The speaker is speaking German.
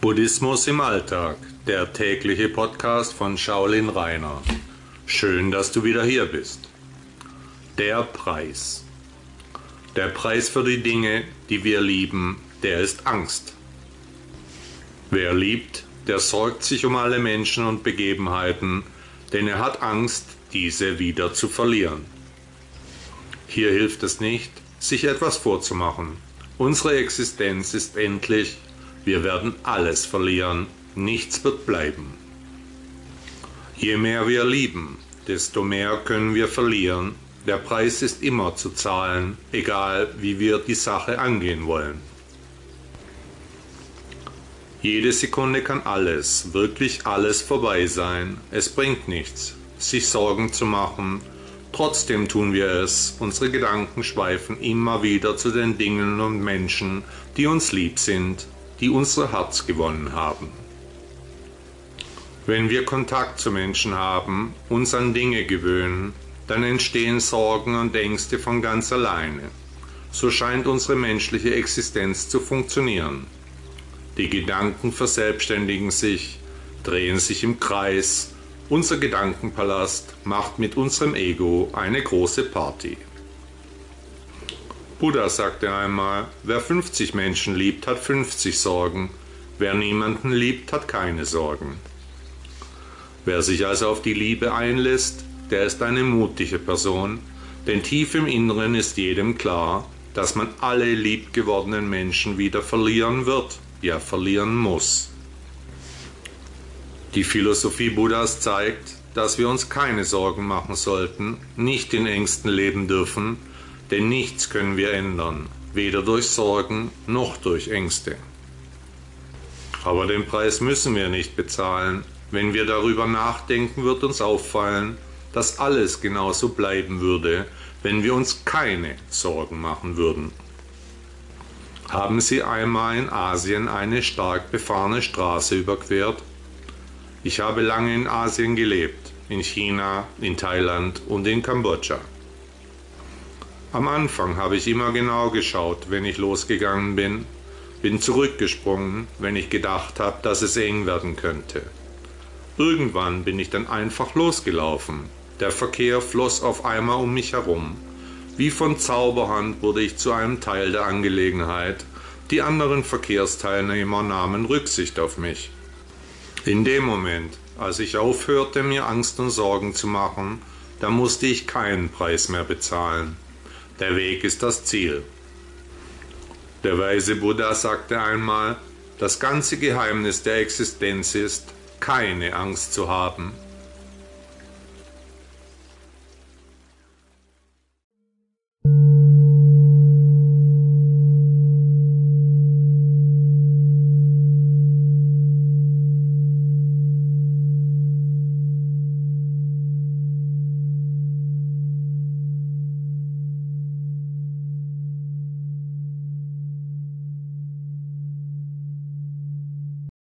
Buddhismus im Alltag, der tägliche Podcast von Shaolin Rainer. Schön, dass du wieder hier bist. Der Preis. Der Preis für die Dinge, die wir lieben, der ist Angst. Wer liebt, der sorgt sich um alle Menschen und Begebenheiten, denn er hat Angst, diese wieder zu verlieren. Hier hilft es nicht, sich etwas vorzumachen. Unsere Existenz ist endlich, wir werden alles verlieren, nichts wird bleiben. Je mehr wir lieben, desto mehr können wir verlieren. Der Preis ist immer zu zahlen, egal wie wir die Sache angehen wollen. Jede Sekunde kann alles, wirklich alles vorbei sein. Es bringt nichts, sich Sorgen zu machen. Trotzdem tun wir es. Unsere Gedanken schweifen immer wieder zu den Dingen und Menschen, die uns lieb sind, die unser Herz gewonnen haben. Wenn wir Kontakt zu Menschen haben, uns an Dinge gewöhnen, dann entstehen Sorgen und Ängste von ganz alleine. So scheint unsere menschliche Existenz zu funktionieren. Die Gedanken verselbstständigen sich, drehen sich im Kreis. Unser Gedankenpalast macht mit unserem Ego eine große Party. Buddha sagte einmal, wer 50 Menschen liebt, hat 50 Sorgen, wer niemanden liebt, hat keine Sorgen. Wer sich also auf die Liebe einlässt, der ist eine mutige Person, denn tief im Inneren ist jedem klar, dass man alle liebgewordenen Menschen wieder verlieren wird ja verlieren muss. Die Philosophie Buddhas zeigt, dass wir uns keine Sorgen machen sollten, nicht in Ängsten leben dürfen, denn nichts können wir ändern, weder durch Sorgen noch durch Ängste. Aber den Preis müssen wir nicht bezahlen. Wenn wir darüber nachdenken, wird uns auffallen, dass alles genauso bleiben würde, wenn wir uns keine Sorgen machen würden. Haben Sie einmal in Asien eine stark befahrene Straße überquert? Ich habe lange in Asien gelebt, in China, in Thailand und in Kambodscha. Am Anfang habe ich immer genau geschaut, wenn ich losgegangen bin, bin zurückgesprungen, wenn ich gedacht habe, dass es eng werden könnte. Irgendwann bin ich dann einfach losgelaufen. Der Verkehr floss auf einmal um mich herum wie von Zauberhand wurde ich zu einem Teil der Angelegenheit. Die anderen Verkehrsteilnehmer nahmen Rücksicht auf mich. In dem Moment, als ich aufhörte, mir Angst und Sorgen zu machen, da musste ich keinen Preis mehr bezahlen. Der Weg ist das Ziel. Der weise Buddha sagte einmal, das ganze Geheimnis der Existenz ist, keine Angst zu haben,